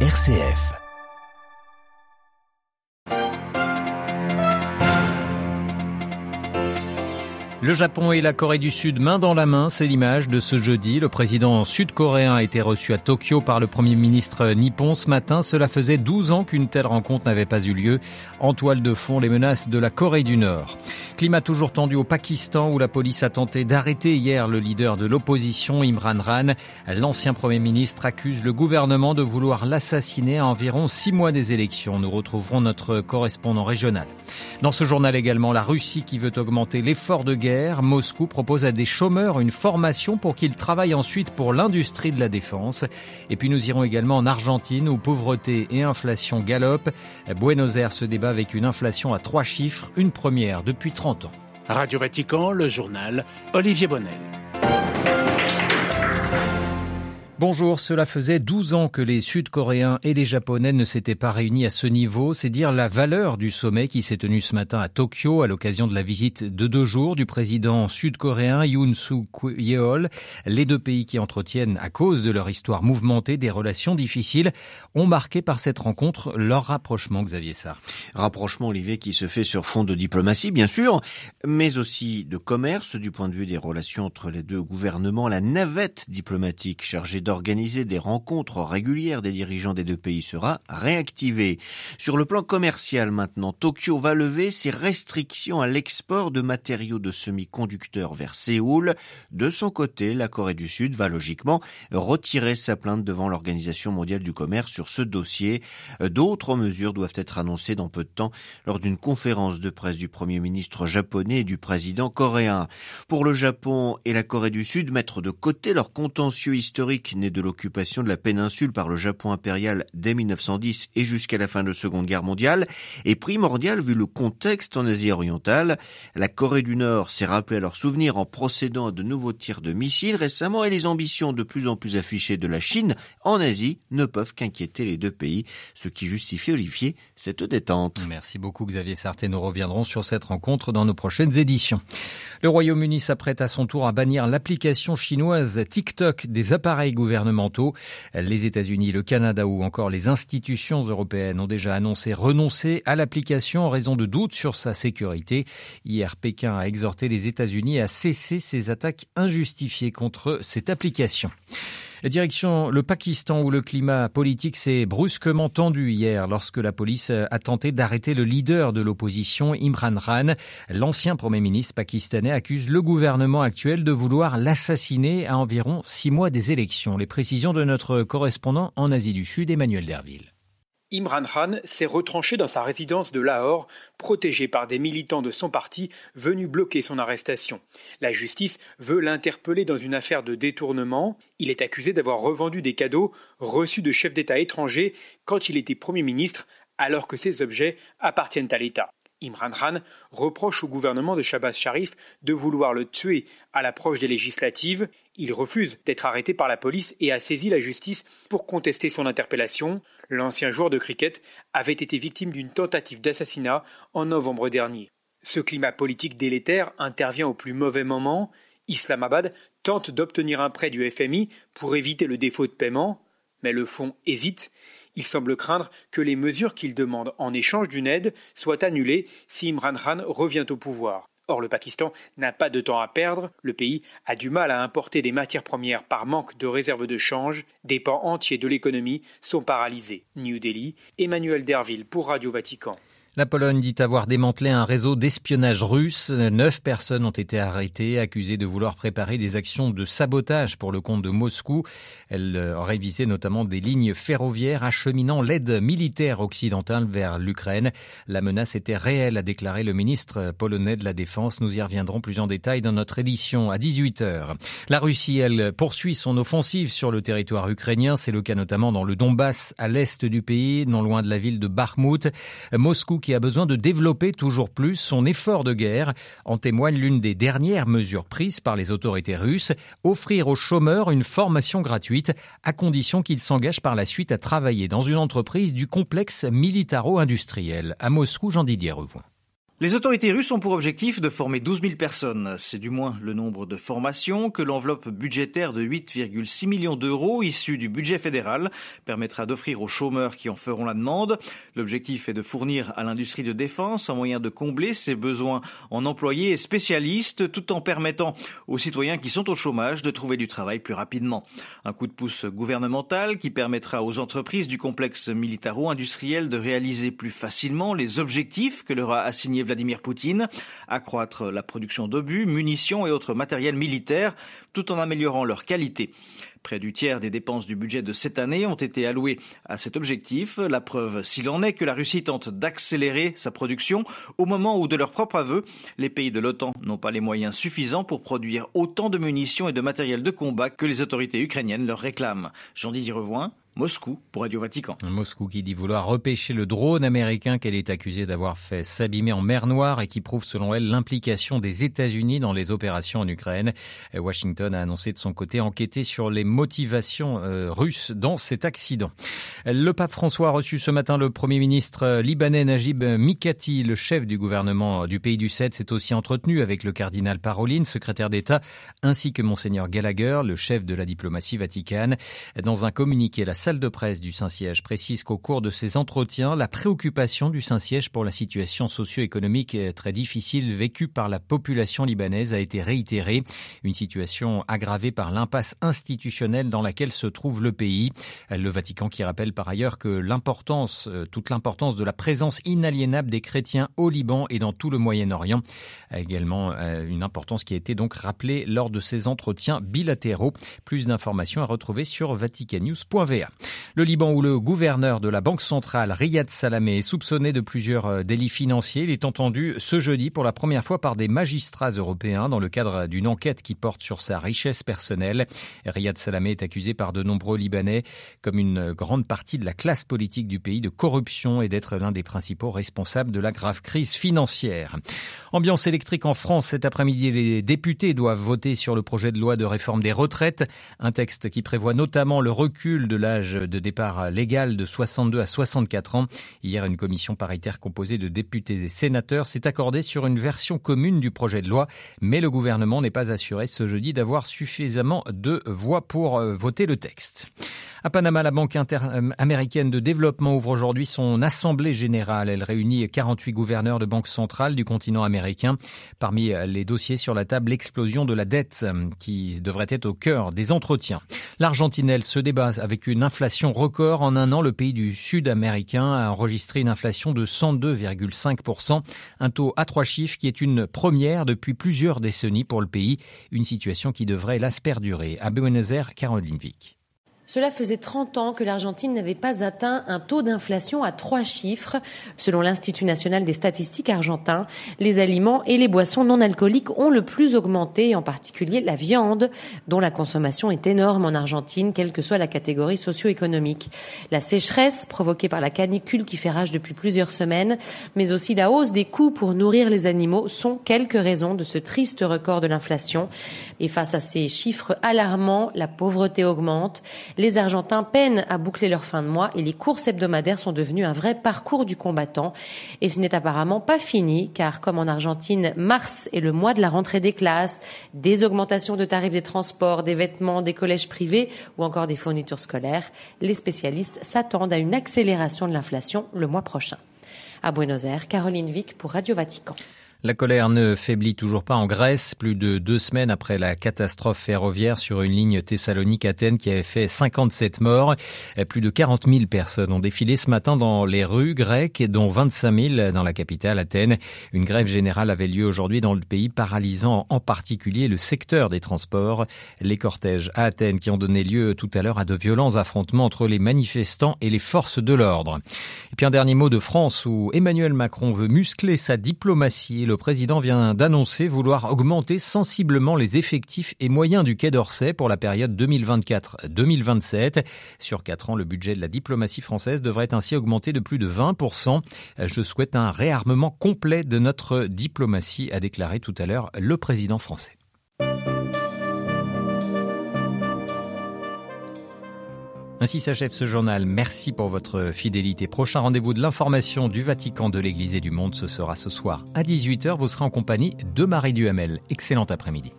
RCF. Le Japon et la Corée du Sud main dans la main, c'est l'image de ce jeudi. Le président sud-coréen a été reçu à Tokyo par le premier ministre nippon ce matin. Cela faisait 12 ans qu'une telle rencontre n'avait pas eu lieu. En toile de fond, les menaces de la Corée du Nord. Climat toujours tendu au Pakistan où la police a tenté d'arrêter hier le leader de l'opposition Imran Khan. L'ancien Premier ministre accuse le gouvernement de vouloir l'assassiner à environ six mois des élections. Nous retrouverons notre correspondant régional. Dans ce journal également, la Russie qui veut augmenter l'effort de guerre. Moscou propose à des chômeurs une formation pour qu'ils travaillent ensuite pour l'industrie de la défense. Et puis nous irons également en Argentine où pauvreté et inflation galopent. Buenos Aires se débat avec une inflation à trois chiffres, une première depuis 30 Radio Vatican, le journal Olivier Bonnel. Bonjour, cela faisait 12 ans que les Sud-Coréens et les Japonais ne s'étaient pas réunis à ce niveau. C'est dire la valeur du sommet qui s'est tenu ce matin à Tokyo à l'occasion de la visite de deux jours du président sud-coréen Yoon Suk Yeol. Les deux pays qui entretiennent, à cause de leur histoire mouvementée, des relations difficiles, ont marqué par cette rencontre leur rapprochement, Xavier Sarr. Rapprochement, Olivier, qui se fait sur fond de diplomatie, bien sûr, mais aussi de commerce du point de vue des relations entre les deux gouvernements. La navette diplomatique chargée d'organiser des rencontres régulières des dirigeants des deux pays sera réactivée. Sur le plan commercial maintenant, Tokyo va lever ses restrictions à l'export de matériaux de semi-conducteurs vers Séoul. De son côté, la Corée du Sud va logiquement retirer sa plainte devant l'Organisation mondiale du commerce sur ce dossier. D'autres mesures doivent être annoncées dans peu de temps lors d'une conférence de presse du Premier ministre japonais et du président coréen. Pour le Japon et la Corée du Sud, mettre de côté leur contentieux historique né de l'occupation de la péninsule par le Japon impérial dès 1910 et jusqu'à la fin de la Seconde Guerre mondiale est primordial vu le contexte en Asie orientale. La Corée du Nord s'est rappelé à leur souvenir en procédant à de nouveaux tirs de missiles récemment et les ambitions de plus en plus affichées de la Chine en Asie ne peuvent qu'inquiéter les deux pays, ce qui justifie, Olivier, cette détente. Merci beaucoup Xavier Sarté. Nous reviendrons sur cette rencontre dans nos prochaines éditions. Le Royaume-Uni s'apprête à son tour à bannir l'application chinoise TikTok des appareils gouvernementaux. Les États-Unis, le Canada ou encore les institutions européennes ont déjà annoncé renoncer à l'application en raison de doutes sur sa sécurité. Hier, Pékin a exhorté les États-Unis à cesser ces attaques injustifiées contre cette application. Direction le Pakistan où le climat politique s'est brusquement tendu hier lorsque la police a tenté d'arrêter le leader de l'opposition Imran Khan. L'ancien Premier ministre pakistanais accuse le gouvernement actuel de vouloir l'assassiner à environ six mois des élections. Les précisions de notre correspondant en Asie du Sud, Emmanuel Derville. Imran Khan s'est retranché dans sa résidence de Lahore, protégé par des militants de son parti venus bloquer son arrestation. La justice veut l'interpeller dans une affaire de détournement. Il est accusé d'avoir revendu des cadeaux reçus de chefs d'État étrangers quand il était Premier ministre, alors que ces objets appartiennent à l'État. Imran Khan reproche au gouvernement de Shabazz Sharif de vouloir le tuer à l'approche des législatives. Il refuse d'être arrêté par la police et a saisi la justice pour contester son interpellation. L'ancien joueur de cricket avait été victime d'une tentative d'assassinat en novembre dernier. Ce climat politique délétère intervient au plus mauvais moment. Islamabad tente d'obtenir un prêt du FMI pour éviter le défaut de paiement, mais le fonds hésite. Il semble craindre que les mesures qu'il demande en échange d'une aide soient annulées si Imran Khan revient au pouvoir. Or, le Pakistan n'a pas de temps à perdre. Le pays a du mal à importer des matières premières par manque de réserves de change. Des pans entiers de l'économie sont paralysés. New Delhi, Emmanuel Derville pour Radio Vatican. La Pologne dit avoir démantelé un réseau d'espionnage russe. Neuf personnes ont été arrêtées, accusées de vouloir préparer des actions de sabotage pour le compte de Moscou. Elles auraient visé notamment des lignes ferroviaires acheminant l'aide militaire occidentale vers l'Ukraine. La menace était réelle, a déclaré le ministre polonais de la Défense. Nous y reviendrons plus en détail dans notre édition à 18h. La Russie, elle, poursuit son offensive sur le territoire ukrainien. C'est le cas notamment dans le Donbass, à l'est du pays, non loin de la ville de Bakhmut. Moscou qui a besoin de développer toujours plus son effort de guerre. En témoigne l'une des dernières mesures prises par les autorités russes, offrir aux chômeurs une formation gratuite à condition qu'ils s'engagent par la suite à travailler dans une entreprise du complexe militaro-industriel. À Moscou, Jean-Didier Revoin. Les autorités russes ont pour objectif de former 12 000 personnes. C'est du moins le nombre de formations que l'enveloppe budgétaire de 8,6 millions d'euros issue du budget fédéral permettra d'offrir aux chômeurs qui en feront la demande. L'objectif est de fournir à l'industrie de défense un moyen de combler ses besoins en employés et spécialistes tout en permettant aux citoyens qui sont au chômage de trouver du travail plus rapidement. Un coup de pouce gouvernemental qui permettra aux entreprises du complexe militaro-industriel de réaliser plus facilement les objectifs que leur a assignés Vladimir Poutine, accroître la production d'obus, munitions et autres matériels militaires, tout en améliorant leur qualité. Près du tiers des dépenses du budget de cette année ont été allouées à cet objectif. La preuve, s'il en est, que la Russie tente d'accélérer sa production au moment où, de leur propre aveu, les pays de l'OTAN n'ont pas les moyens suffisants pour produire autant de munitions et de matériel de combat que les autorités ukrainiennes leur réclament. Jean-Didier Revoin, Moscou pour Radio Vatican. Moscou qui dit vouloir repêcher le drone américain qu'elle est accusée d'avoir fait s'abîmer en mer Noire et qui prouve selon elle l'implication des États-Unis dans les opérations en Ukraine. Washington a annoncé de son côté enquêter sur les motivations euh, russes dans cet accident. Le pape François a reçu ce matin le premier ministre libanais Najib Mikati, le chef du gouvernement du pays du 7, s'est aussi entretenu avec le cardinal Paroline, secrétaire d'État, ainsi que monseigneur Gallagher, le chef de la diplomatie vaticane. Dans un communiqué, la salle de presse du Saint-Siège précise qu'au cours de ces entretiens, la préoccupation du Saint-Siège pour la situation socio-économique très difficile vécue par la population libanaise a été réitérée. Une situation aggravée par l'impasse institutionnelle dans laquelle se trouve le pays. Le Vatican qui rappelle par ailleurs que l'importance, euh, toute l'importance de la présence inaliénable des chrétiens au Liban et dans tout le Moyen-Orient. Également euh, une importance qui a été donc rappelée lors de ces entretiens bilatéraux. Plus d'informations à retrouver sur vaticanews.va. Le Liban où le gouverneur de la Banque centrale, Riyad Salamé, est soupçonné de plusieurs euh, délits financiers. Il est entendu ce jeudi pour la première fois par des magistrats européens dans le cadre d'une enquête qui porte sur sa richesse personnelle. Riyad Salamé est accusé par de nombreux Libanais, comme une grande partie de la classe politique du pays, de corruption et d'être l'un des principaux responsables de la grave crise financière. Ambiance électrique en France cet après-midi. Les députés doivent voter sur le projet de loi de réforme des retraites, un texte qui prévoit notamment le recul de l'âge de départ légal de 62 à 64 ans. Hier, une commission paritaire composée de députés et sénateurs s'est accordée sur une version commune du projet de loi, mais le gouvernement n'est pas assuré ce jeudi d'avoir suffisamment de voix pour euh, voter le texte. À Panama, la Banque euh, américaine de développement ouvre aujourd'hui son assemblée générale. Elle réunit 48 gouverneurs de banques centrales du continent américain. Parmi les dossiers sur la table, l'explosion de la dette euh, qui devrait être au cœur des entretiens. L'Argentine, elle, se débat avec une inflation record. En un an, le pays du Sud américain a enregistré une inflation de 102,5%, un taux à trois chiffres qui est une première depuis plusieurs décennies pour le pays, une situation qui devrait hélas perdurer. À Buenos Aires, Caroline Vic. Cela faisait 30 ans que l'Argentine n'avait pas atteint un taux d'inflation à trois chiffres. Selon l'Institut national des statistiques argentin, les aliments et les boissons non alcooliques ont le plus augmenté, en particulier la viande, dont la consommation est énorme en Argentine, quelle que soit la catégorie socio-économique. La sécheresse, provoquée par la canicule qui fait rage depuis plusieurs semaines, mais aussi la hausse des coûts pour nourrir les animaux sont quelques raisons de ce triste record de l'inflation. Et face à ces chiffres alarmants, la pauvreté augmente. Les Argentins peinent à boucler leur fin de mois et les courses hebdomadaires sont devenues un vrai parcours du combattant. Et ce n'est apparemment pas fini, car comme en Argentine, mars est le mois de la rentrée des classes, des augmentations de tarifs des transports, des vêtements, des collèges privés ou encore des fournitures scolaires, les spécialistes s'attendent à une accélération de l'inflation le mois prochain. À Buenos Aires, Caroline Vic pour Radio Vatican. La colère ne faiblit toujours pas en Grèce, plus de deux semaines après la catastrophe ferroviaire sur une ligne Thessalonique-Athènes qui avait fait 57 morts. Plus de 40 000 personnes ont défilé ce matin dans les rues grecques, dont 25 000 dans la capitale Athènes. Une grève générale avait lieu aujourd'hui dans le pays, paralysant en particulier le secteur des transports. Les cortèges à Athènes qui ont donné lieu tout à l'heure à de violents affrontements entre les manifestants et les forces de l'ordre. Et puis un dernier mot de France où Emmanuel Macron veut muscler sa diplomatie. Le président vient d'annoncer vouloir augmenter sensiblement les effectifs et moyens du Quai d'Orsay pour la période 2024-2027. Sur quatre ans, le budget de la diplomatie française devrait ainsi augmenter de plus de 20%. Je souhaite un réarmement complet de notre diplomatie, a déclaré tout à l'heure le président français. Ainsi s'achève ce journal. Merci pour votre fidélité. Prochain rendez-vous de l'information du Vatican, de l'Église et du monde, ce sera ce soir à 18h. Vous serez en compagnie de Marie Duhamel. Excellent après-midi.